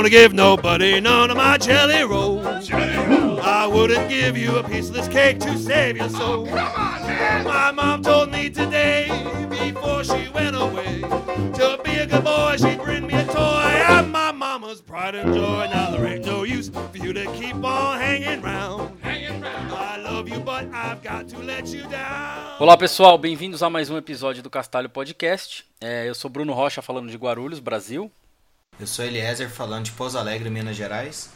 gonna give nobody none of my jelly rolls. I wouldn't give you a piece of this cake to save your soul. My mom told me today, before she went away, to be a good boy, she'd bring me a toy. I'm my mama's pride and joy. Now there ain't no use for you to keep on hanging round. I love you, but I've got to let you down. Olá pessoal, bem-vindos a mais um episódio do Castalho Podcast. É, eu sou Bruno Rocha falando de Guarulhos, Brasil. Eu sou Eliezer falando de Pouso Alegre, Minas Gerais.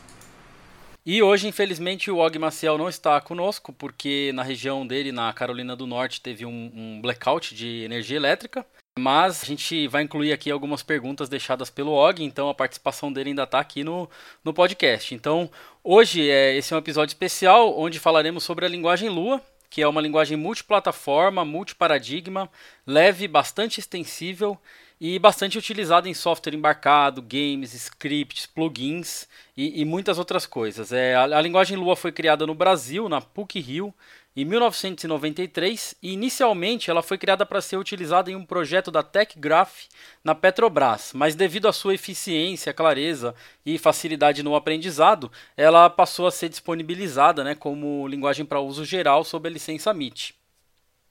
E hoje, infelizmente, o Og Maciel não está conosco, porque na região dele, na Carolina do Norte, teve um, um blackout de energia elétrica. Mas a gente vai incluir aqui algumas perguntas deixadas pelo Og, então a participação dele ainda está aqui no, no podcast. Então, hoje é, esse é um episódio especial onde falaremos sobre a linguagem Lua, que é uma linguagem multiplataforma, multiparadigma, leve, bastante extensível e bastante utilizada em software embarcado, games, scripts, plugins e, e muitas outras coisas. É, a, a, linguagem Lua foi criada no Brasil, na PUC Rio, em 1993 e inicialmente ela foi criada para ser utilizada em um projeto da TechGraph na Petrobras, mas devido à sua eficiência, clareza e facilidade no aprendizado, ela passou a ser disponibilizada né, como linguagem para uso geral sob a licença MIT.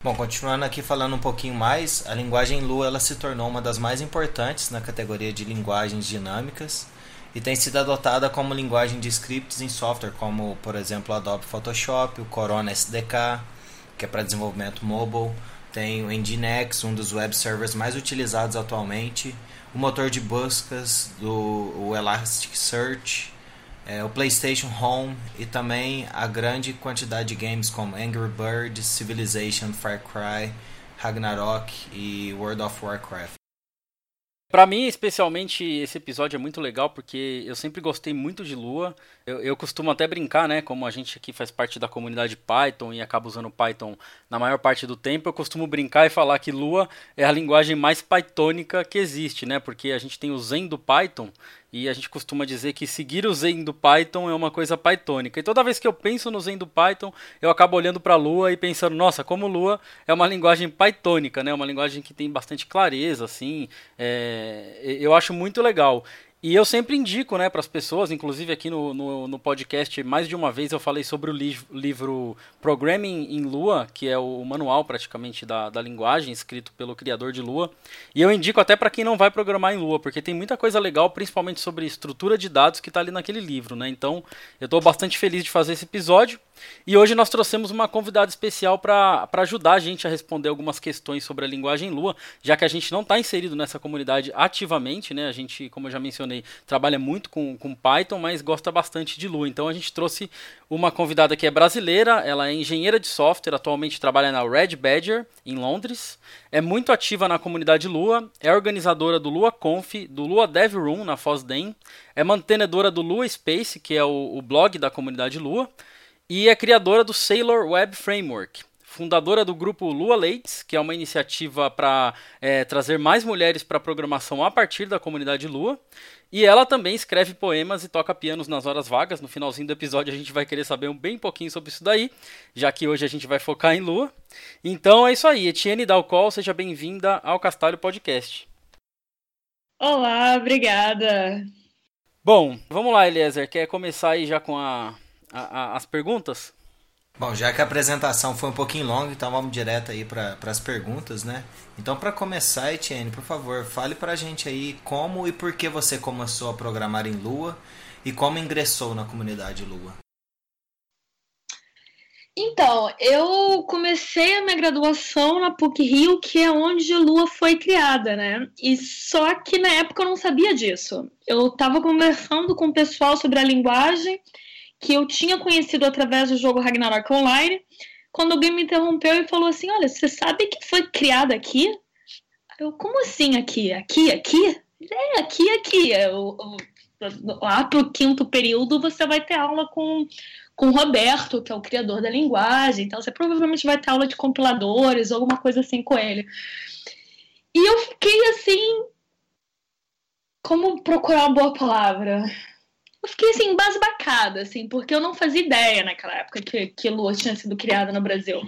Bom, continuando aqui falando um pouquinho mais, a linguagem Lua ela se tornou uma das mais importantes na categoria de linguagens dinâmicas e tem sido adotada como linguagem de scripts em software, como por exemplo o Adobe Photoshop, o Corona SDK, que é para desenvolvimento mobile, tem o Nginx, um dos web servers mais utilizados atualmente, o motor de buscas do Elasticsearch, é, o PlayStation Home e também a grande quantidade de games como Angry Birds, Civilization, Far Cry, Ragnarok e World of Warcraft. Para mim, especialmente, esse episódio é muito legal porque eu sempre gostei muito de Lua. Eu, eu, costumo até brincar, né? Como a gente aqui faz parte da comunidade Python e acaba usando Python na maior parte do tempo, eu costumo brincar e falar que Lua é a linguagem mais pythônica que existe, né? Porque a gente tem o Zen do Python e a gente costuma dizer que seguir o Zen do Python é uma coisa pythônica. E toda vez que eu penso no Zen do Python, eu acabo olhando para Lua e pensando, nossa, como Lua é uma linguagem pythônica, né? Uma linguagem que tem bastante clareza, assim. É... eu acho muito legal. E eu sempre indico né, para as pessoas, inclusive aqui no, no, no, podcast, mais de uma vez eu falei sobre o li livro Programming em Lua, que é o manual praticamente da, da linguagem, escrito pelo criador de Lua. E eu indico até para quem não vai programar em Lua, porque tem muita coisa legal, principalmente sobre estrutura de dados, que está ali naquele livro. Né? Então eu estou bastante feliz de fazer esse episódio. E hoje nós trouxemos uma convidada especial para ajudar a gente a responder algumas questões sobre a linguagem Lua, já que a gente não está inserido nessa comunidade ativamente, né? A gente, como eu já mencionei, trabalha muito com, com Python, mas gosta bastante de Lua. Então a gente trouxe uma convidada que é brasileira, ela é engenheira de software, atualmente trabalha na Red Badger, em Londres, é muito ativa na comunidade Lua, é organizadora do Lua Conf, do Lua Dev Room na FOSDEM, é mantenedora do Lua Space, que é o, o blog da comunidade Lua, e é criadora do Sailor Web Framework. Fundadora do grupo Lua Leites, que é uma iniciativa para é, trazer mais mulheres para a programação a partir da comunidade Lua. E ela também escreve poemas e toca pianos nas horas vagas. No finalzinho do episódio a gente vai querer saber um bem pouquinho sobre isso daí, já que hoje a gente vai focar em Lua. Então é isso aí. Etienne Dalcol, seja bem-vinda ao Castalho Podcast. Olá, obrigada. Bom, vamos lá, Eliezer. Quer começar aí já com a, a, a, as perguntas? Bom, já que a apresentação foi um pouquinho longa, então vamos direto aí para as perguntas, né? Então, para começar, Etienne, por favor, fale para a gente aí como e por que você começou a programar em Lua e como ingressou na comunidade Lua. Então, eu comecei a minha graduação na PUC Rio, que é onde a Lua foi criada, né? E só que na época eu não sabia disso. Eu estava conversando com o pessoal sobre a linguagem que eu tinha conhecido através do jogo Ragnarok Online, quando alguém me interrompeu e falou assim: Olha, você sabe que foi criada aqui? Eu, como assim aqui? Aqui, aqui? É, aqui, aqui. Eu, eu, lá quinto período você vai ter aula com, com o Roberto, que é o criador da linguagem. Então você provavelmente vai ter aula de compiladores ou alguma coisa assim com ele. E eu fiquei assim. Como procurar uma boa palavra? Eu fiquei assim, embasbacada, assim, porque eu não fazia ideia naquela época que, que Lua tinha sido criada no Brasil.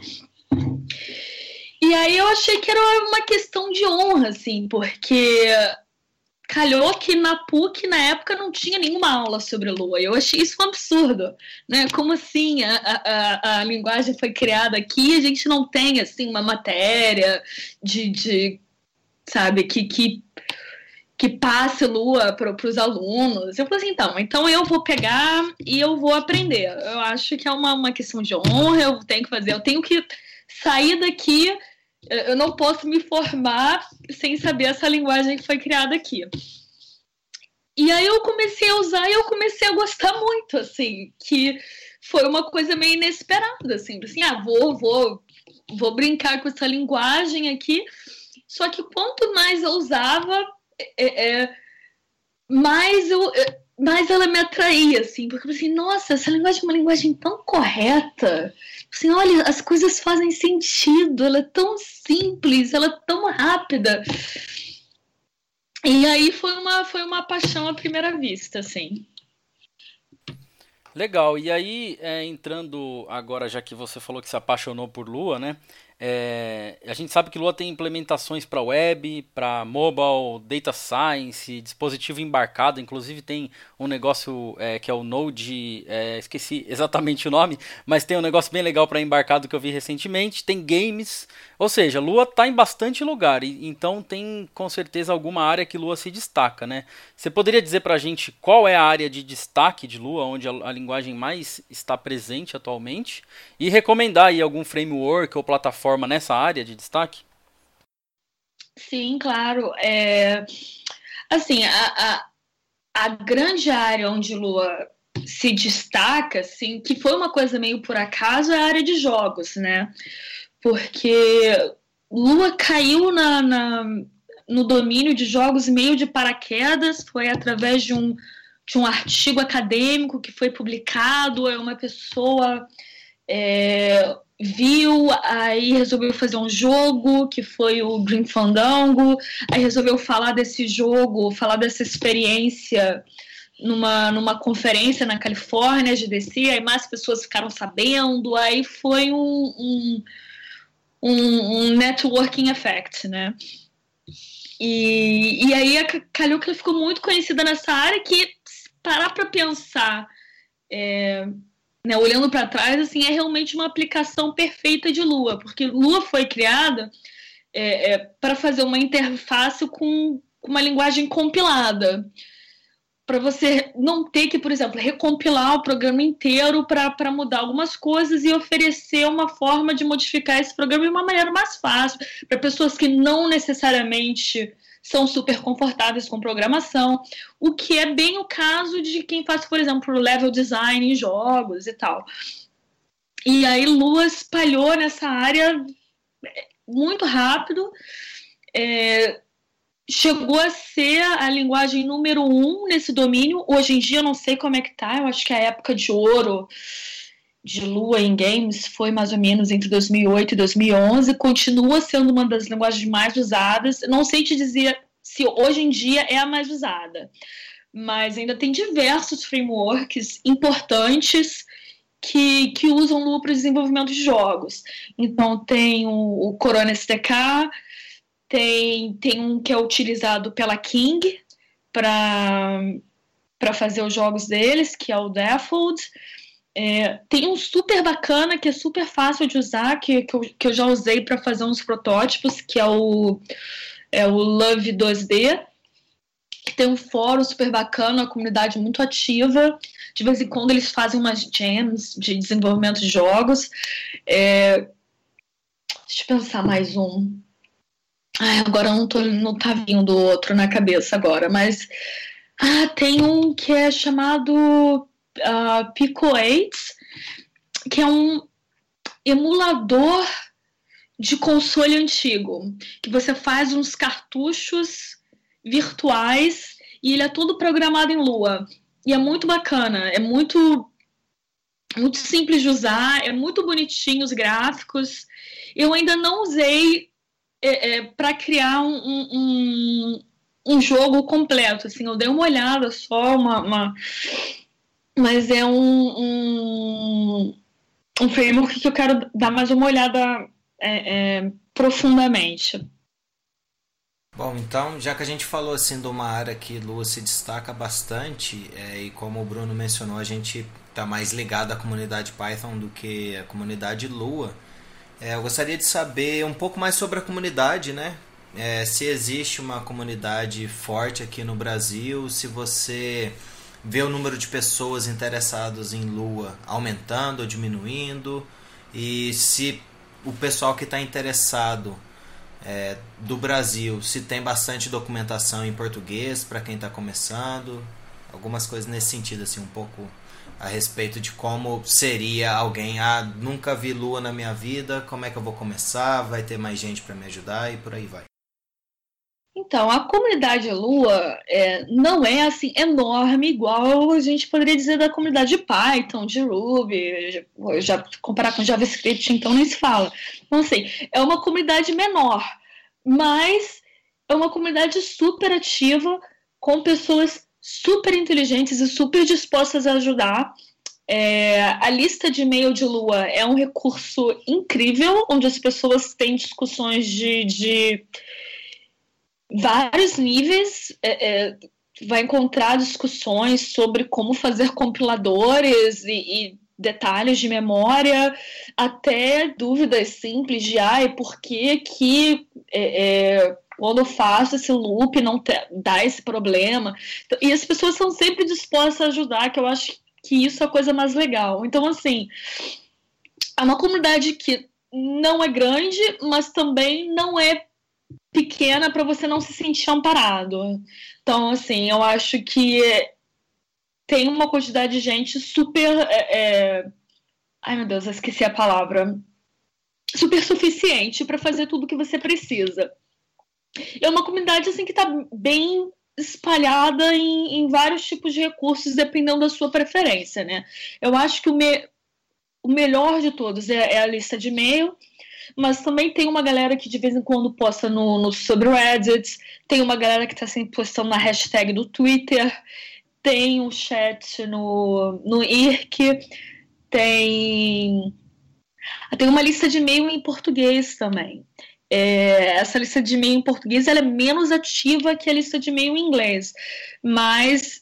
E aí eu achei que era uma questão de honra, assim, porque calhou que na PUC, na época, não tinha nenhuma aula sobre Lua. Eu achei isso um absurdo, né? Como assim a, a, a linguagem foi criada aqui e a gente não tem, assim, uma matéria de, de sabe, que, que, que passe Lua para os alunos. Eu falei assim, então, então eu vou pegar e eu vou aprender. Eu acho que é uma, uma questão de honra, eu tenho que fazer, eu tenho que sair daqui eu não posso me formar sem saber essa linguagem que foi criada aqui. E aí eu comecei a usar e eu comecei a gostar muito, assim, que foi uma coisa meio inesperada, assim, assim, ah, vou, vou, vou brincar com essa linguagem aqui. Só que quanto mais eu usava, é, é, mais eu é, mais ela me atraía, assim, porque eu assim, nossa, essa linguagem é uma linguagem tão correta. Assim, olha, as coisas fazem sentido, ela é tão simples, ela é tão rápida. E aí foi uma, foi uma paixão à primeira vista, assim. Legal, e aí, é, entrando agora, já que você falou que se apaixonou por Lua, né? É, a gente sabe que Lua tem implementações para web, para mobile, data science, dispositivo embarcado. Inclusive tem um negócio é, que é o Node, é, esqueci exatamente o nome, mas tem um negócio bem legal para embarcado que eu vi recentemente. Tem games, ou seja, Lua está em bastante lugar. E, então tem com certeza alguma área que Lua se destaca, né? Você poderia dizer para a gente qual é a área de destaque de Lua, onde a, a linguagem mais está presente atualmente, e recomendar aí algum framework ou plataforma forma nessa área de destaque? Sim, claro. É, assim, a, a, a grande área onde Lua se destaca, assim, que foi uma coisa meio por acaso, é a área de jogos, né? Porque Lua caiu na, na, no domínio de jogos meio de paraquedas, foi através de um, de um artigo acadêmico que foi publicado, uma pessoa é, viu, aí resolveu fazer um jogo que foi o Green Fandango, aí resolveu falar desse jogo, falar dessa experiência numa, numa conferência na Califórnia, GDC, aí mais pessoas ficaram sabendo, aí foi um, um, um, um networking effect, né? E, e aí a Calhou ficou muito conhecida nessa área que, parar para pensar é, né, olhando para trás, assim, é realmente uma aplicação perfeita de Lua, porque Lua foi criada é, é, para fazer uma interface com uma linguagem compilada, para você não ter que, por exemplo, recompilar o programa inteiro para mudar algumas coisas e oferecer uma forma de modificar esse programa de uma maneira mais fácil, para pessoas que não necessariamente são super confortáveis com programação, o que é bem o caso de quem faz, por exemplo, level design em jogos e tal. E aí Lua espalhou nessa área muito rápido, é, chegou a ser a linguagem número um nesse domínio. Hoje em dia eu não sei como é que tá, eu acho que a época de ouro de Lua em games foi mais ou menos entre 2008 e 2011, continua sendo uma das linguagens mais usadas. Não sei te dizer se hoje em dia é a mais usada, mas ainda tem diversos frameworks importantes que, que usam Lua para o desenvolvimento de jogos. Então tem o, o Corona SDK, tem, tem um que é utilizado pela King para fazer os jogos deles, que é o Default. É, tem um super bacana que é super fácil de usar, que, que, eu, que eu já usei para fazer uns protótipos, que é o, é o Love 2D, que tem um fórum super bacana, uma comunidade muito ativa. De vez em quando eles fazem umas jams de desenvolvimento de jogos. É, deixa eu pensar mais um. Ai, agora não, tô, não tá vindo outro na cabeça agora, mas ah, tem um que é chamado uh, Pico 8, que é um emulador de console antigo, que você faz uns cartuchos virtuais e ele é todo programado em Lua. E é muito bacana, é muito muito simples de usar, é muito bonitinho os gráficos. Eu ainda não usei é, é, para criar um, um, um, jogo completo. Assim, eu dei uma olhada só, uma, uma mas é um, um, um, framework que eu quero dar mais uma olhada é, é, profundamente. Bom, então, já que a gente falou assim de uma área que Lua se destaca bastante, é, e como o Bruno mencionou, a gente está mais ligado à comunidade Python do que à comunidade Lua. É, eu gostaria de saber um pouco mais sobre a comunidade, né? É, se existe uma comunidade forte aqui no Brasil, se você vê o número de pessoas interessadas em Lua aumentando ou diminuindo, e se o pessoal que está interessado é, do Brasil, se tem bastante documentação em português para quem está começando, algumas coisas nesse sentido, assim, um pouco a respeito de como seria alguém, ah, nunca vi lua na minha vida, como é que eu vou começar, vai ter mais gente para me ajudar e por aí vai. Então, a comunidade Lua é, não é assim enorme, igual a gente poderia dizer da comunidade de Python, de Ruby, já comparar com JavaScript, então nem se fala. Então, assim, é uma comunidade menor, mas é uma comunidade super ativa, com pessoas super inteligentes e super dispostas a ajudar. É, a lista de e-mail de Lua é um recurso incrível, onde as pessoas têm discussões de, de vários níveis. É, é, vai encontrar discussões sobre como fazer compiladores e, e detalhes de memória, até dúvidas simples de ah, por que que é, é, quando eu faço esse loop não te, dá esse problema. Então, e as pessoas são sempre dispostas a ajudar, que eu acho que isso é a coisa mais legal. Então, assim, é uma comunidade que não é grande, mas também não é pequena para você não se sentir amparado. Então, assim, eu acho que tem uma quantidade de gente super. É, é... Ai, meu Deus, eu esqueci a palavra. Super suficiente para fazer tudo que você precisa. É uma comunidade assim que está bem espalhada em, em, vários tipos de recursos, dependendo da sua preferência, né? Eu acho que o, me, o melhor de todos é, é a lista de e-mail mas também tem uma galera que de vez em quando posta no, no subreddit, tem uma galera que está sempre postando na hashtag do Twitter, tem um chat no, no IRC, tem. Tem uma lista de e-mail em português também. É, essa lista de e-mail em português é menos ativa que a lista de e-mail em inglês, mas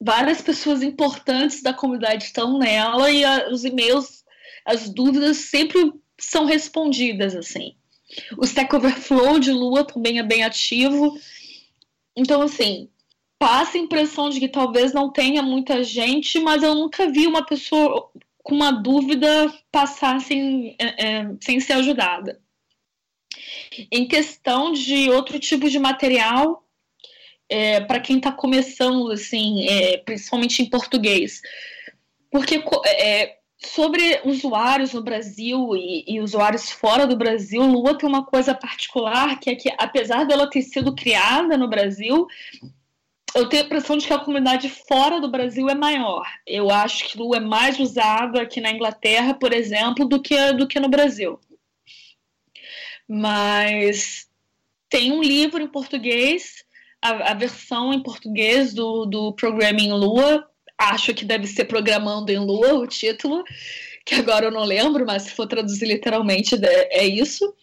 várias pessoas importantes da comunidade estão nela e a, os e-mails, as dúvidas sempre são respondidas assim. O Stack Overflow de Lua também é bem ativo. Então, assim, passa a impressão de que talvez não tenha muita gente, mas eu nunca vi uma pessoa com uma dúvida passar sem, é, é sem ser ajudada. Em questão de outro tipo de material, é, para quem está começando, assim, é, principalmente em português, porque é, sobre usuários no Brasil e, e, usuários fora do Brasil, Lua tem uma coisa particular que é que, apesar dela ter sido criada no Brasil, eu tenho a impressão de que a comunidade fora do Brasil é maior. Eu acho que Lua é mais usada aqui na Inglaterra, por exemplo, do que, do que no Brasil. Mas tem um livro em português, a, a versão em português do, do Programming Lua, acho que deve ser Programando em Lua o título, que agora eu não lembro, mas se for traduzir literalmente é isso.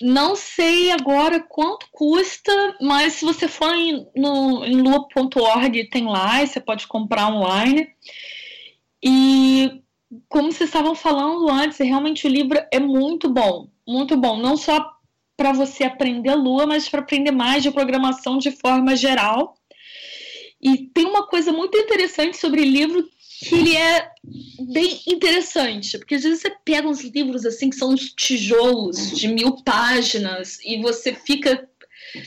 Não sei agora quanto custa, mas se você for em, no, em lua.org, tem lá, e você pode comprar online. E como vocês estavam falando antes, realmente o livro é muito bom, muito bom. Não só para você aprender Lua, mas para aprender mais de programação de forma geral. E tem uma coisa muito interessante sobre livro que ele é bem interessante, porque às vezes você pega uns livros assim que são uns tijolos de mil páginas e você fica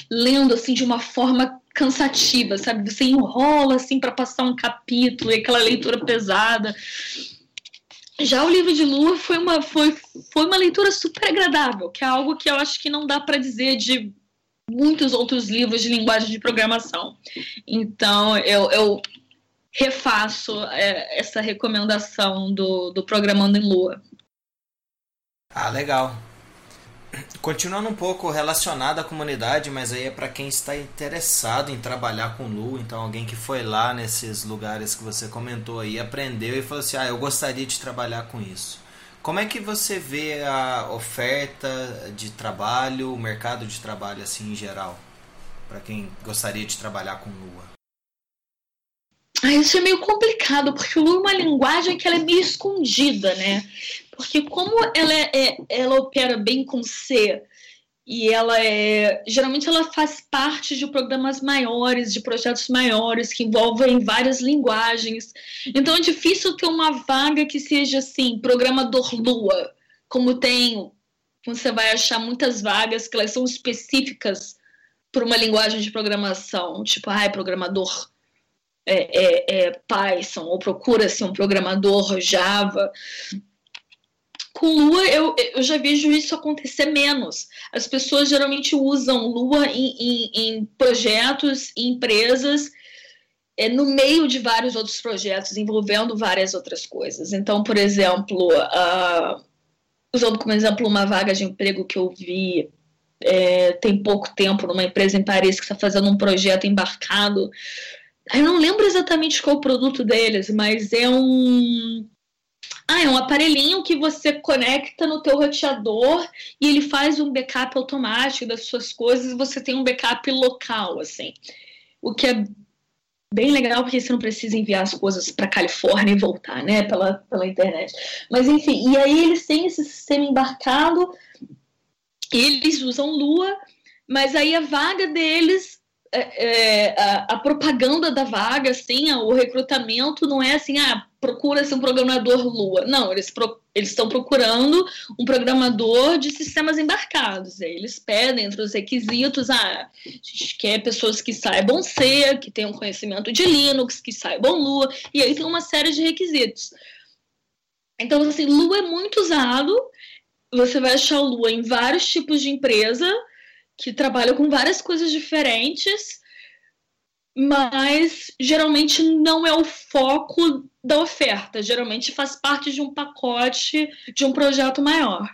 lendo assim de uma forma cansativa, sabe? Você enrola assim para passar um capítulo e aquela leitura pesada. Já o livro de Lua foi uma, foi, foi uma leitura super agradável, que é algo que eu acho que não dá para dizer de muitos outros livros de linguagem de programação. Então, eu, eu refaço é, essa recomendação do, do Programando em Lua. Ah, legal. Continuando um pouco relacionado à comunidade, mas aí é para quem está interessado em trabalhar com Lua, então alguém que foi lá nesses lugares que você comentou aí, aprendeu e falou assim: "Ah, eu gostaria de trabalhar com isso". Como é que você vê a oferta de trabalho, o mercado de trabalho assim em geral, para quem gostaria de trabalhar com Lua? Isso é meio complicado, porque o Lua é uma linguagem que ela é meio escondida, né? Porque como ela, é, é, ela opera bem com C e ela é geralmente ela faz parte de programas maiores, de projetos maiores que envolvem várias linguagens. Então é difícil ter uma vaga que seja assim, programador Lua, como tem, você vai achar muitas vagas que elas são específicas para uma linguagem de programação, tipo, ah, programador é, é, é Python, ou procura-se um programador Java. Com Lua, eu, eu já vejo isso acontecer menos. As pessoas geralmente usam Lua em, em, em projetos, em empresas, é, no meio de vários outros projetos, envolvendo várias outras coisas. Então, por exemplo, uh, usando como exemplo uma vaga de emprego que eu vi é, tem pouco tempo numa empresa em Paris que está fazendo um projeto embarcado eu não lembro exatamente qual o produto deles, mas é um. Ah, é um aparelhinho que você conecta no teu roteador e ele faz um backup automático das suas coisas você tem um backup local, assim. O que é bem legal porque você não precisa enviar as coisas para Califórnia e voltar, né, pela, pela internet. Mas enfim, e aí eles têm esse sistema embarcado, eles usam Lua, mas aí a vaga deles é, é, a, a, propaganda da vaga, assim, o recrutamento não é assim, ah, procura-se um programador Lua. Não, eles pro, estão procurando um programador de sistemas embarcados. Eles pedem entre os requisitos, ah, a gente quer pessoas que saibam C, que tenham conhecimento de Linux, que saibam Lua, e aí tem uma série de requisitos. Então, assim, Lua é muito usado, você vai achar Lua em vários tipos de empresa, que trabalha com várias coisas diferentes, mas geralmente não é o foco da oferta, geralmente faz parte de um pacote de um projeto maior.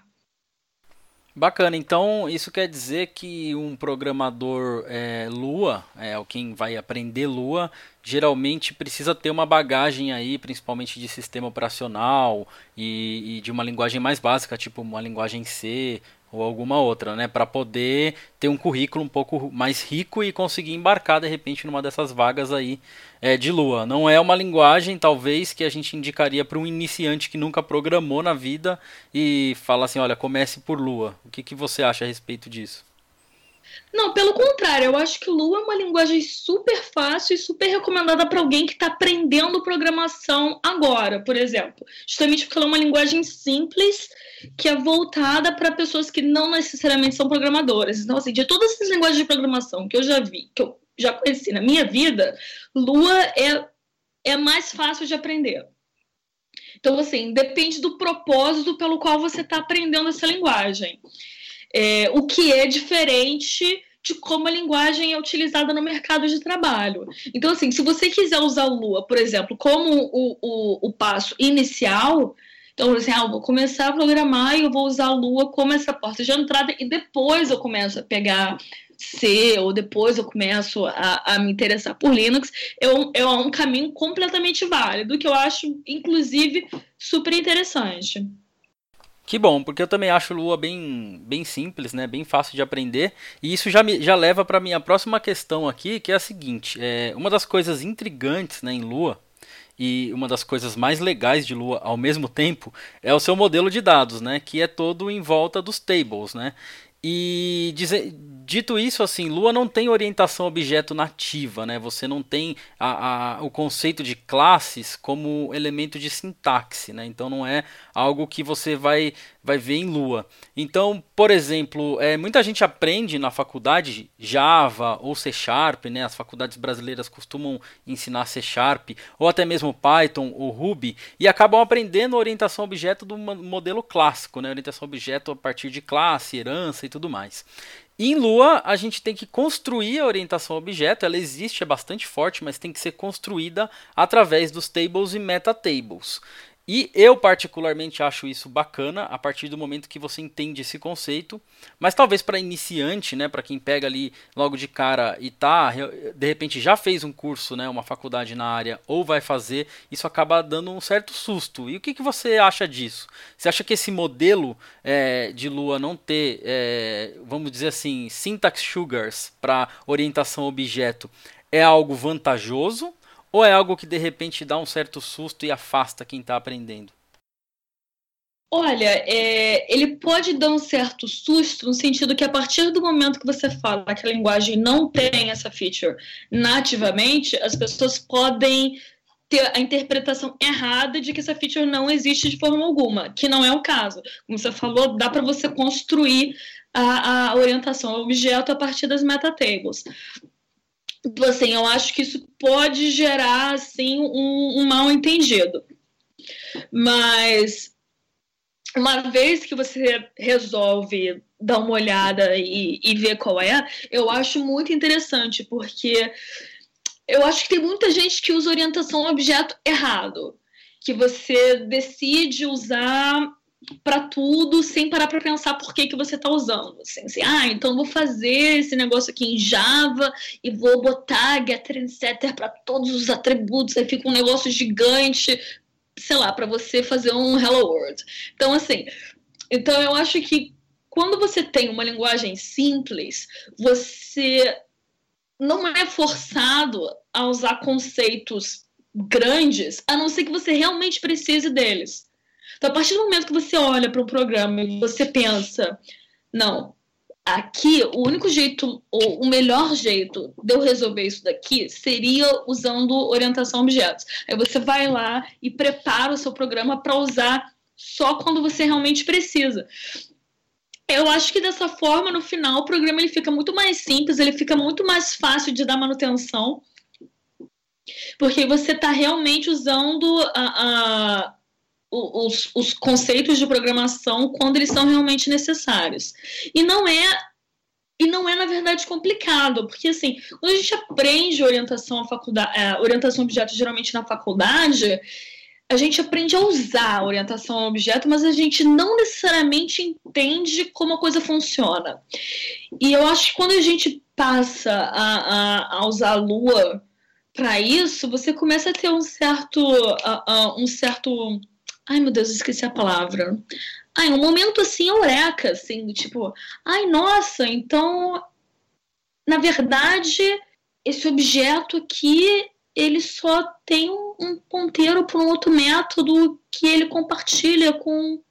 Bacana, então isso quer dizer que um programador é, Lua, é, quem vai aprender Lua, geralmente precisa ter uma bagagem aí, principalmente de sistema operacional e, e de uma linguagem mais básica, tipo uma linguagem C ou alguma outra, né, para poder ter um currículo um pouco mais rico e conseguir embarcar de repente numa dessas vagas aí é, de Lua. Não é uma linguagem talvez que a gente indicaria para um iniciante que nunca programou na vida e fala assim, olha, comece por Lua. O que, que você acha a respeito disso? Não, pelo contrário, eu acho que Lua é uma linguagem super fácil e super recomendada para alguém que está aprendendo programação agora, por exemplo. Justamente porque ela é uma linguagem simples que é voltada para pessoas que não necessariamente são programadoras. Então, assim, de todas essas linguagens de programação que eu já vi, que eu já conheci na minha vida, Lua é, é mais fácil de aprender. Então, assim, depende do propósito pelo qual você está aprendendo essa linguagem. É, o que é diferente de como a linguagem é utilizada no mercado de trabalho. Então, assim, se você quiser usar Lua, por exemplo, como o, o, o passo inicial, então, assim, ah, eu vou começar a programar e eu vou usar a Lua como essa porta de entrada e depois eu começo a pegar C ou depois eu começo a, a me interessar por Linux, é um, é um caminho completamente válido, que eu acho, inclusive, super interessante. Que bom, porque eu também acho Lua bem, bem simples, né? Bem fácil de aprender. E isso já, me, já leva para minha próxima questão aqui, que é a seguinte: é, uma das coisas intrigantes né, em Lua e uma das coisas mais legais de Lua ao mesmo tempo é o seu modelo de dados, né? Que é todo em volta dos tables, né? E dito isso, assim, Lua não tem orientação objeto nativa, né? Você não tem a, a, o conceito de classes como elemento de sintaxe, né? Então não é algo que você vai vai ver em Lua. Então, por exemplo, é, muita gente aprende na faculdade Java ou C Sharp, né? As faculdades brasileiras costumam ensinar C Sharp ou até mesmo Python ou Ruby e acabam aprendendo orientação objeto do modelo clássico, né? Orientação objeto a partir de classe, herança e tudo mais. Em Lua, a gente tem que construir a orientação objeto, ela existe, é bastante forte, mas tem que ser construída através dos tables e metatables. E eu particularmente acho isso bacana a partir do momento que você entende esse conceito, mas talvez para iniciante, né, para quem pega ali logo de cara e tá, de repente já fez um curso, né, uma faculdade na área ou vai fazer, isso acaba dando um certo susto. E o que, que você acha disso? Você acha que esse modelo é, de Lua não ter, é, vamos dizer assim, syntax sugars para orientação objeto é algo vantajoso? Ou é algo que de repente dá um certo susto e afasta quem está aprendendo? Olha, é, ele pode dar um certo susto no sentido que a partir do momento que você fala que a linguagem não tem essa feature nativamente, as pessoas podem ter a interpretação errada de que essa feature não existe de forma alguma, que não é o caso. Como você falou, dá para você construir a, a orientação ao objeto a partir das metatables. Então, assim, eu acho que isso pode gerar, assim, um, um mal entendido. Mas, uma vez que você resolve dar uma olhada e, e ver qual é, eu acho muito interessante, porque eu acho que tem muita gente que usa orientação objeto errado. Que você decide usar para tudo sem parar para pensar por que, que você está usando. Assim, assim, ah, então vou fazer esse negócio aqui em Java e vou botar getter setter para todos os atributos, aí fica um negócio gigante, sei lá, para você fazer um hello world. Então, assim, então eu acho que quando você tem uma linguagem simples, você não é forçado a usar conceitos grandes, a não ser que você realmente precise deles. Então, a partir do momento que você olha para um programa e você pensa, não, aqui o único jeito, ou o melhor jeito de eu resolver isso daqui seria usando orientação a objetos. Aí você vai lá e prepara o seu programa para usar só quando você realmente precisa. Eu acho que dessa forma, no final, o programa ele fica muito mais simples, ele fica muito mais fácil de dar manutenção, porque você está realmente usando a, a os, os conceitos de programação quando eles são realmente necessários. E não é e não é na verdade complicado, porque assim, quando a gente aprende orientação à faculdade, é, orientação a objeto geralmente na faculdade, a gente aprende a usar a orientação a objeto, mas a gente não necessariamente entende como a coisa funciona. E eu acho que quando a gente passa a, a, a usar a Lua para isso, você começa a ter um certo, um certo Ai, meu Deus, esqueci a palavra. Ai, um momento assim, eureka, assim, tipo, ai, nossa, então, na verdade, esse objeto aqui, ele só tem um, ponteiro para um outro método que ele compartilha com,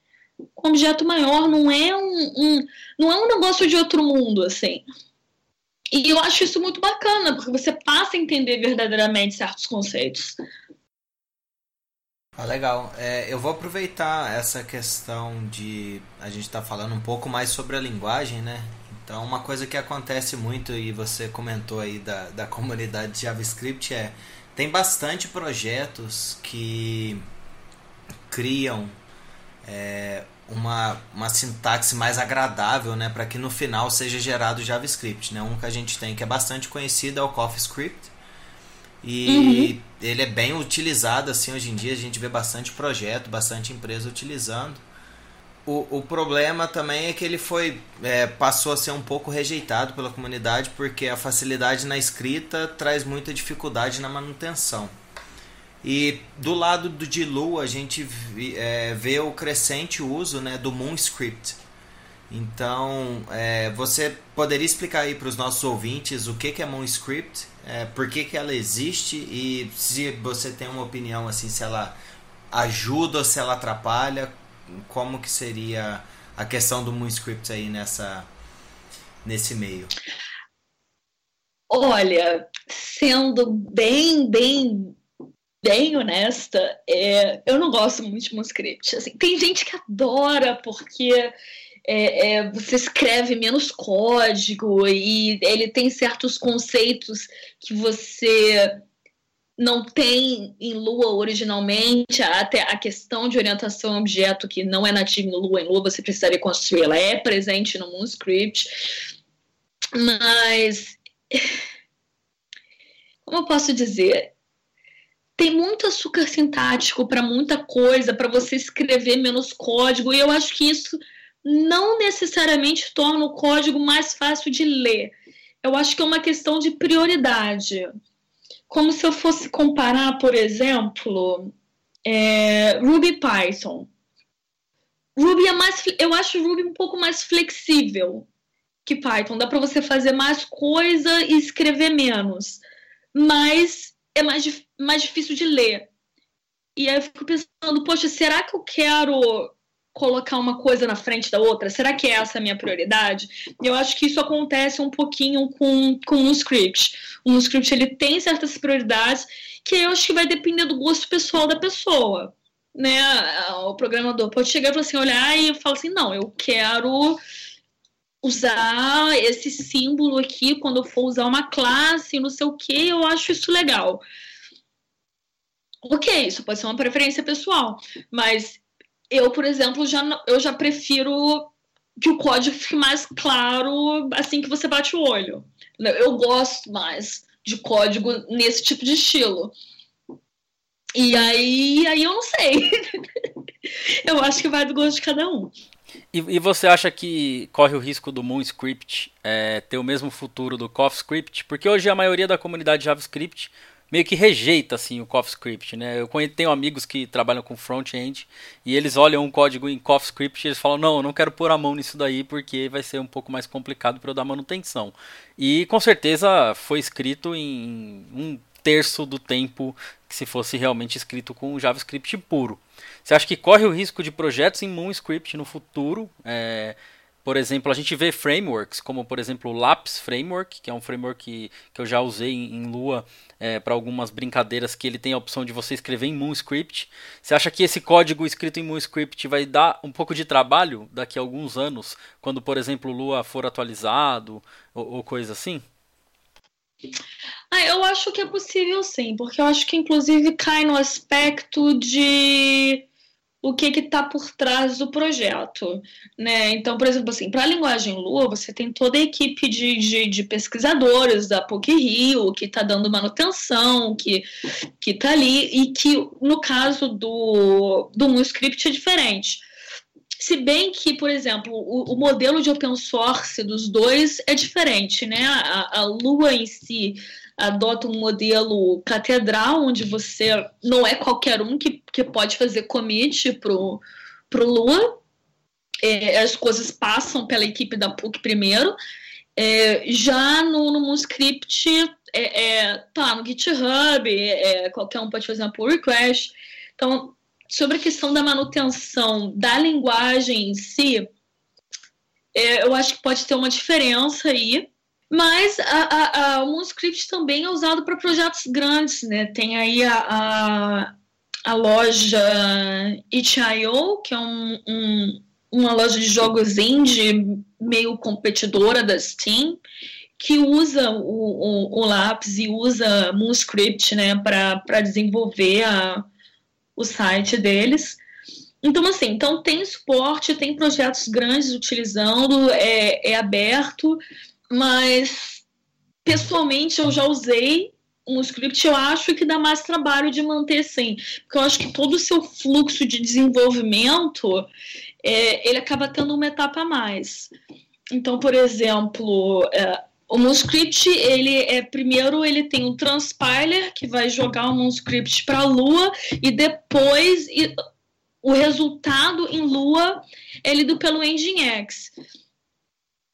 com um objeto maior, não é um, um, não é um negócio de outro mundo, assim. E eu acho isso muito bacana, porque você passa a entender verdadeiramente certos conceitos. Ah, legal. É, eu vou aproveitar essa questão de a gente estar tá falando um pouco mais sobre a linguagem, né? Então, uma coisa que acontece muito, e você comentou aí da, da comunidade de JavaScript, é tem bastante projetos que criam é, uma, uma sintaxe mais agradável, né? Para que no final seja gerado JavaScript, né? Um que a gente tem que é bastante conhecido é o CoffeeScript e uhum. ele é bem utilizado assim hoje em dia, a gente vê bastante projeto, bastante empresa utilizando. O, o problema também é que ele foi é, passou a ser um pouco rejeitado pela comunidade porque a facilidade na escrita traz muita dificuldade na manutenção. E do lado do de Lua a gente é, vê o crescente uso né, do MoonScript. Então, é, você poderia explicar aí para os nossos ouvintes o que, que é MoonScript é, por que, que ela existe e se você tem uma opinião assim, se ela ajuda ou se ela atrapalha, como que seria a questão do MoonScript aí nessa nesse meio? Olha, sendo bem, bem, bem honesta, é, eu não gosto muito de MoonScript. Assim, tem gente que adora porque é, é, você escreve menos código e ele tem certos conceitos que você não tem em Lua originalmente, até a questão de orientação a objeto que não é nativo em Lua, em Lua você precisaria construir, ela é presente no MoonScript, mas como eu posso dizer, tem muito açúcar sintático para muita coisa, para você escrever menos código, e eu acho que isso não necessariamente torna o código mais fácil de ler. Eu acho que é uma questão de prioridade. Como se eu fosse comparar, por exemplo, é, Ruby Python. Ruby é mais, eu acho Ruby um pouco mais flexível que Python. Dá para você fazer mais coisa e escrever menos, mas é mais, mais difícil de ler. E aí eu fico pensando, poxa, será que eu quero colocar uma coisa na frente da outra? Será que essa é a minha prioridade? Eu acho que isso acontece um pouquinho com, com um script. Um script ele tem certas prioridades que eu acho que vai depender do gosto pessoal da pessoa. Né? O programador pode chegar e falar assim, olhar e falar assim, não, eu quero usar esse símbolo aqui quando eu for usar uma classe, não sei o que, eu acho isso legal. Ok, isso pode ser uma preferência pessoal, mas eu, por exemplo, já, eu já prefiro que o código fique mais claro assim que você bate o olho. Eu gosto mais de código nesse tipo de estilo. E aí, aí eu não sei. eu acho que vai do gosto de cada um. E, e, você acha que corre o risco do MoonScript é, ter o mesmo futuro do CoffeeScript? Porque hoje a maioria da comunidade JavaScript meio que rejeita assim o CoffeeScript, né? Eu tenho amigos que trabalham com front-end e eles olham um código em CoffeeScript e eles falam: "Não, eu não quero pôr a mão nisso daí porque vai ser um pouco mais complicado para eu dar manutenção". E com certeza foi escrito em um terço do tempo que se fosse realmente escrito com JavaScript puro. Você acha que corre o risco de projetos em MoonScript no futuro? É, por exemplo, a gente vê frameworks, como por exemplo o Lapis Framework, que é um framework que, que eu já usei em, em Lua é, para algumas brincadeiras, que ele tem a opção de você escrever em MoonScript. Você acha que esse código escrito em MoonScript vai dar um pouco de trabalho daqui a alguns anos, quando, por exemplo, o Lua for atualizado ou, ou coisa assim? Ah, eu acho que é possível sim, porque eu acho que inclusive cai no aspecto de o que está por trás do projeto, né? Então, por exemplo, assim, para a linguagem Lua, você tem toda a equipe de, de, de pesquisadores da PUC Rio que está dando manutenção, que está ali e que no caso do do MoonScript é diferente. Se bem que, por exemplo, o, o, modelo de open source dos dois é diferente, né? A, a Lua em si adota um modelo catedral, onde você não é qualquer um que, que pode fazer commit pro, pro Lua. É, as coisas passam pela equipe da PUC primeiro. É, já no, no MoonScript, é, é, tá no GitHub, é, qualquer um pode fazer uma pull request. Então, sobre a questão da manutenção da linguagem em si, é, eu acho que pode ter uma diferença aí. Mas a, a, a, o MoonScript também é usado para projetos grandes, né? Tem aí a, a, loja itch.io, que é um, um, uma loja de jogos indie meio competidora da Steam, que usa o, o, o Lápis e usa MoonScript né, para desenvolver o site deles. Então, assim, então tem suporte, tem projetos grandes utilizando, é, é aberto mas pessoalmente eu já usei um script, eu acho que dá mais trabalho de manter sim, porque eu acho que todo o seu fluxo de desenvolvimento é, ele acaba tendo uma etapa a mais. Então, por exemplo, é, o MoonScript, ele é primeiro ele tem um transpiler que vai jogar o MoonScript para a Lua e depois e, o resultado em Lua é lido pelo Nginx.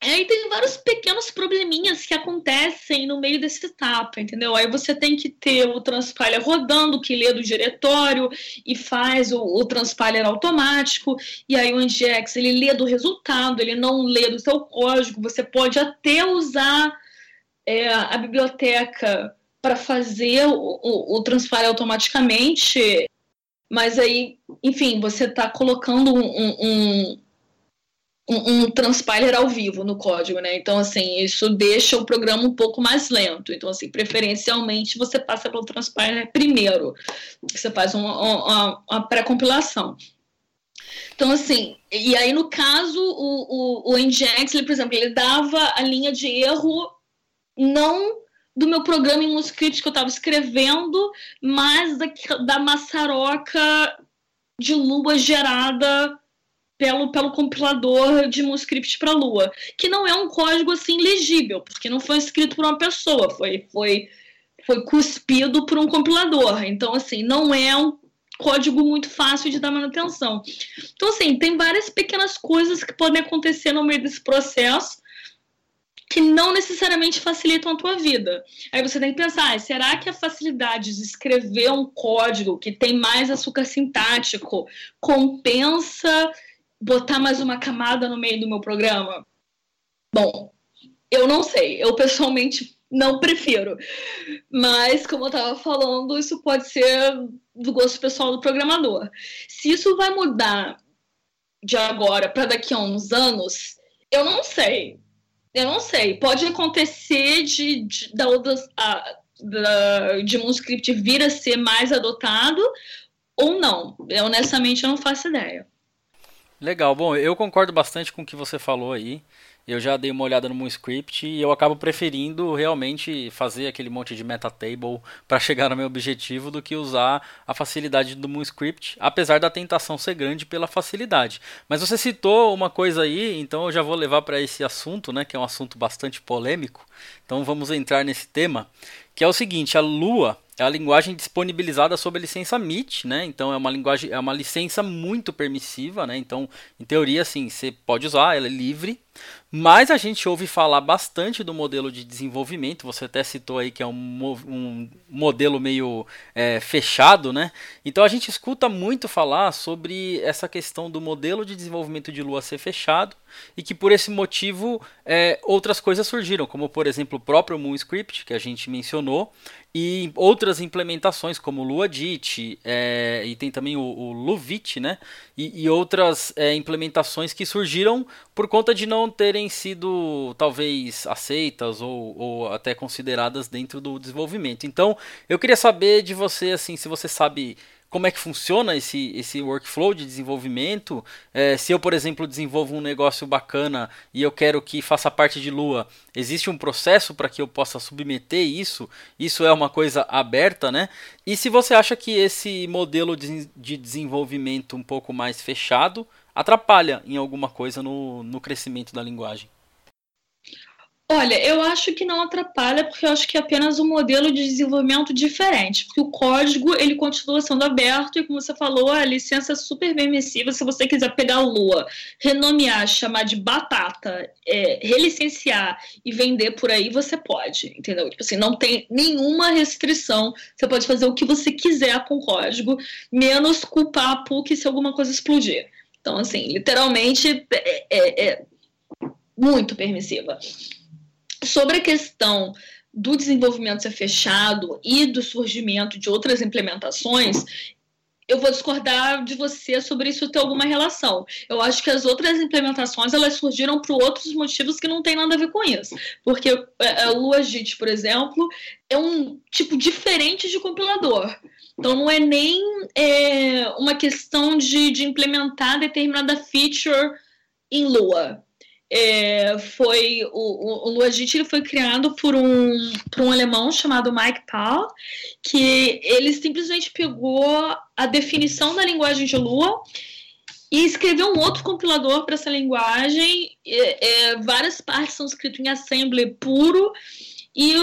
Aí tem vários pequenos probleminhas que acontecem no meio dessa etapa, entendeu? Aí você tem que ter o transpiler rodando, que lê do diretório e faz o, o automático, e aí o Nginx ele lê do resultado, ele não lê do seu código. Você pode até usar é, a biblioteca para fazer o, o, o automaticamente, mas aí, enfim, você está colocando um, um um, um, transpiler ao vivo no código, né? Então, assim, isso deixa o programa um pouco mais lento. Então, assim, preferencialmente você passa pelo transpiler primeiro, você faz uma, uma, uma pré-compilação. Então, assim, e aí no caso, o, o, o Nginx, ele, por exemplo, ele dava a linha de erro não do meu programa em um script que eu estava escrevendo, mais da, da maçaroca de lua gerada pelo, pelo compilador de um script para Lua, que não é um código assim legível, porque não foi escrito por uma pessoa, foi, foi, foi cuspido por um compilador. Então, assim, não é um código muito fácil de dar manutenção. Então, assim, tem várias pequenas coisas que podem acontecer no meio desse processo que não necessariamente facilitam a tua vida. Aí você tem que pensar, será que a facilidade de escrever um código que tem mais açúcar sintático compensa botar mais uma camada no meio do meu programa? Bom, eu não sei. Eu pessoalmente não prefiro. Mas, como eu estava falando, isso pode ser do gosto pessoal do programador. Se isso vai mudar de agora para daqui a uns anos, eu não sei. Eu não sei. Pode acontecer de, de, da, a, da, de um script vir a ser mais adotado ou não. Eu, honestamente, eu não faço ideia. Legal, bom, eu concordo bastante com o que você falou aí. Eu já dei uma olhada no MoonScript e eu acabo preferindo realmente fazer aquele monte de metatable para chegar no meu objetivo do que usar a facilidade do MoonScript, apesar da tentação ser grande pela facilidade. Mas você citou uma coisa aí, então eu já vou levar para esse assunto, né, que é um assunto bastante polêmico. Então vamos entrar nesse tema, que é o seguinte, a Lua é a linguagem disponibilizada sob a licença MIT, né? Então é uma linguagem, é uma licença muito permissiva, né? Então, em teoria, assim, você pode usar, ela é livre. Mas a gente ouve falar bastante do modelo de desenvolvimento. Você até citou aí que é um, um modelo meio é, fechado, né? Então a gente escuta muito falar sobre essa questão do modelo de desenvolvimento de Lua ser fechado e que por esse motivo é, outras coisas surgiram, como por exemplo o próprio MoonScript que a gente mencionou e outras implementações como Luadit é, e tem também o, o Luvit, né? E, e outras é, implementações que surgiram por conta de não terem sido talvez aceitas ou, ou até consideradas dentro do desenvolvimento. Então, eu queria saber de você assim, se você sabe como é que funciona esse, esse workflow de desenvolvimento. É, se eu, por exemplo, desenvolvo um negócio bacana e eu quero que faça parte de Lua, existe um processo para que eu possa submeter isso? Isso é uma coisa aberta, né? E se você acha que esse modelo de, de desenvolvimento um pouco mais fechado atrapalha em alguma coisa no, no crescimento da linguagem? Olha, eu acho que não atrapalha, porque eu acho que é apenas um modelo de desenvolvimento diferente, porque o código ele continua sendo aberto e, como você falou, a licença é super permissiva. Se você quiser pegar a Lua, renomear, chamar de batata, é, relicenciar e vender por aí, você pode, entendeu? Tipo assim, não tem nenhuma restrição. Você pode fazer o que você quiser com o código, menos culpar a PUC se alguma coisa explodir. Então, assim, literalmente é, é, é muito permissiva sobre a questão do desenvolvimento ser fechado e do surgimento de outras implementações, eu vou discordar de você sobre isso ter alguma relação. Eu acho que as outras implementações elas surgiram por outros motivos que não tem nada a ver com isso. Porque é, é, o Luagit, por exemplo, é um tipo diferente de compilador. Então não é nem é, uma questão de, de implementar determinada feature em Lua é, foi o, o, Luagit ele foi criado por um, por um alemão chamado Mike Paul, que ele simplesmente pegou a definição da linguagem de Lua e escreveu um outro compilador para essa linguagem. É, é, várias partes são escritas em assembly puro e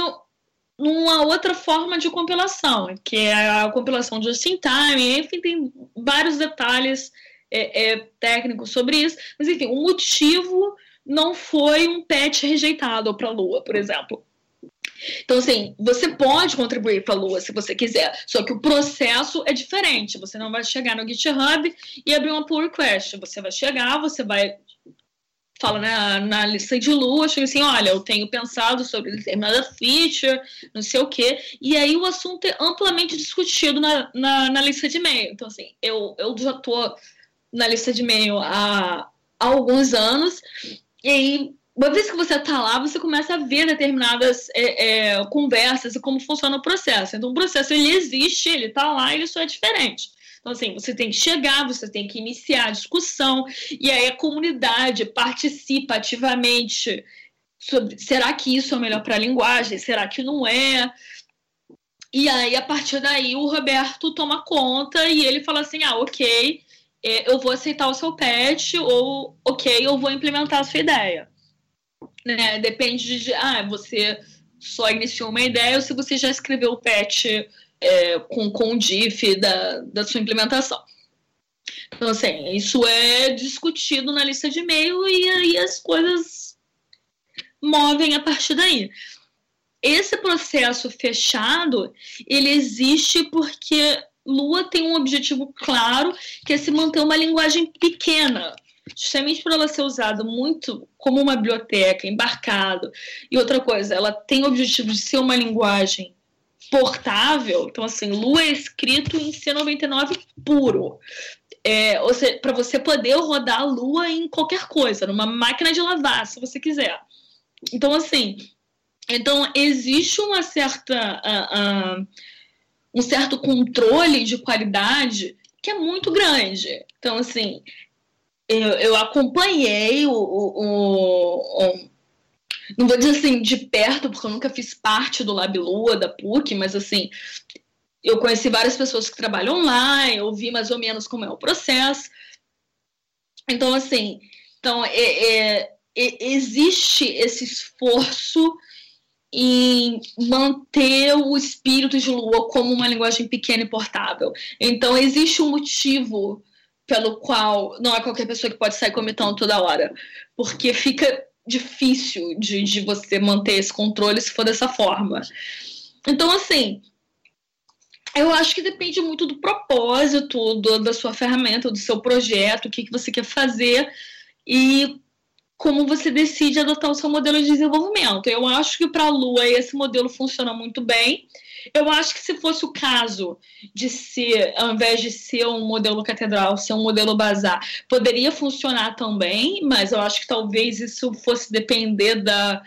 uma outra forma de compilação, que é a compilação just in time, enfim, tem vários detalhes é, é, técnicos sobre isso, mas enfim, o motivo não foi um patch rejeitado para a Lua, por exemplo. Então, assim, você pode contribuir para a Lua se você quiser, só que o processo é diferente. Você não vai chegar no GitHub e abrir uma pull request. Você vai chegar, você vai fala na, na lista de Lua, chega assim, olha, eu tenho pensado sobre determinada feature, não sei o quê, e aí o assunto é amplamente discutido na, na, na lista de e-mail. Então, assim, eu, eu já estou na lista de e-mail há, há alguns anos, e aí, uma vez que você está lá, você começa a ver determinadas é, é, conversas e como funciona o processo. Então, o processo ele existe, ele está lá, ele só é diferente. Então, assim, você tem que chegar, você tem que iniciar a discussão, e aí a comunidade participa ativamente sobre será que isso é melhor para a linguagem? Será que não é? E aí, a partir daí, o Roberto toma conta e ele fala assim: ah, ok, é, eu vou aceitar o seu patch, ou ok, eu vou implementar a sua ideia. Né? Depende de, ah, você só iniciou uma ideia ou se você já escreveu o patch é, com, com o diff da, da sua implementação. Então, assim, isso é discutido na lista de e-mail e aí as coisas movem a partir daí. Esse processo fechado, ele existe porque Lua tem um objetivo claro, que é se manter uma linguagem pequena, justamente por ela ser usada muito como uma biblioteca, embarcado. E outra coisa, ela tem o objetivo de ser uma linguagem portável. Então, assim, Lua é escrito em C99 puro. É, para você poder rodar a Lua em qualquer coisa, numa máquina de lavar, se você quiser. Então, assim, então existe uma certa uh, uh, um certo controle de qualidade que é muito grande. Então, assim, eu, eu acompanhei o, o, o, Não vou dizer assim de perto, porque eu nunca fiz parte do Lab Lua, da PUC, mas assim, eu conheci várias pessoas que trabalham lá, eu vi mais ou menos como é o processo. Então, assim, então, é, é, é existe esse esforço em manter o espírito de Lua como uma linguagem pequena e portável. Então, existe um motivo pelo qual não é qualquer pessoa que pode sair comitando toda hora, porque fica difícil de, de você manter esse controle se for dessa forma. Então, assim, eu acho que depende muito do propósito do, da sua ferramenta, do seu projeto, o que, que você quer fazer e como você decide adotar o seu modelo de desenvolvimento. Eu acho que para a Lua esse modelo funciona muito bem. Eu acho que se fosse o caso de ser, ao invés de ser um modelo catedral, ser um modelo bazar, poderia funcionar também, mas eu acho que talvez isso fosse depender da,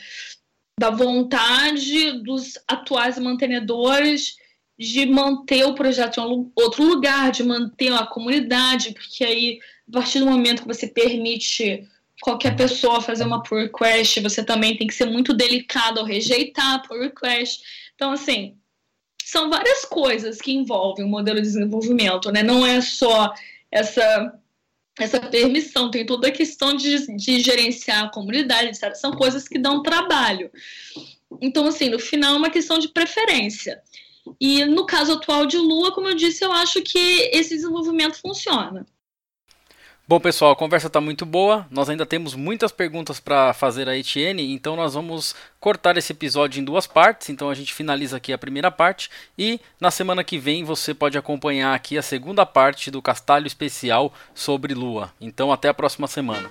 da vontade dos atuais mantenedores de manter o projeto em outro lugar, de manter a comunidade, porque aí, a partir do momento que você permite qualquer pessoa fazer uma pull request, você também tem que ser muito delicado ao rejeitar a pull request. Então, assim, são várias coisas que envolvem o modelo de desenvolvimento, né? Não é só essa essa permissão, tem toda a questão de, de gerenciar a comunidade, etc. São coisas que dão trabalho. Então, assim, no final é uma questão de preferência. E no caso atual de Lua, como eu disse, eu acho que esse desenvolvimento funciona. Bom, pessoal, a conversa está muito boa. Nós ainda temos muitas perguntas para fazer a Etienne, então nós vamos cortar esse episódio em duas partes. Então a gente finaliza aqui a primeira parte e na semana que vem você pode acompanhar aqui a segunda parte do Castalho Especial sobre Lua. Então até a próxima semana.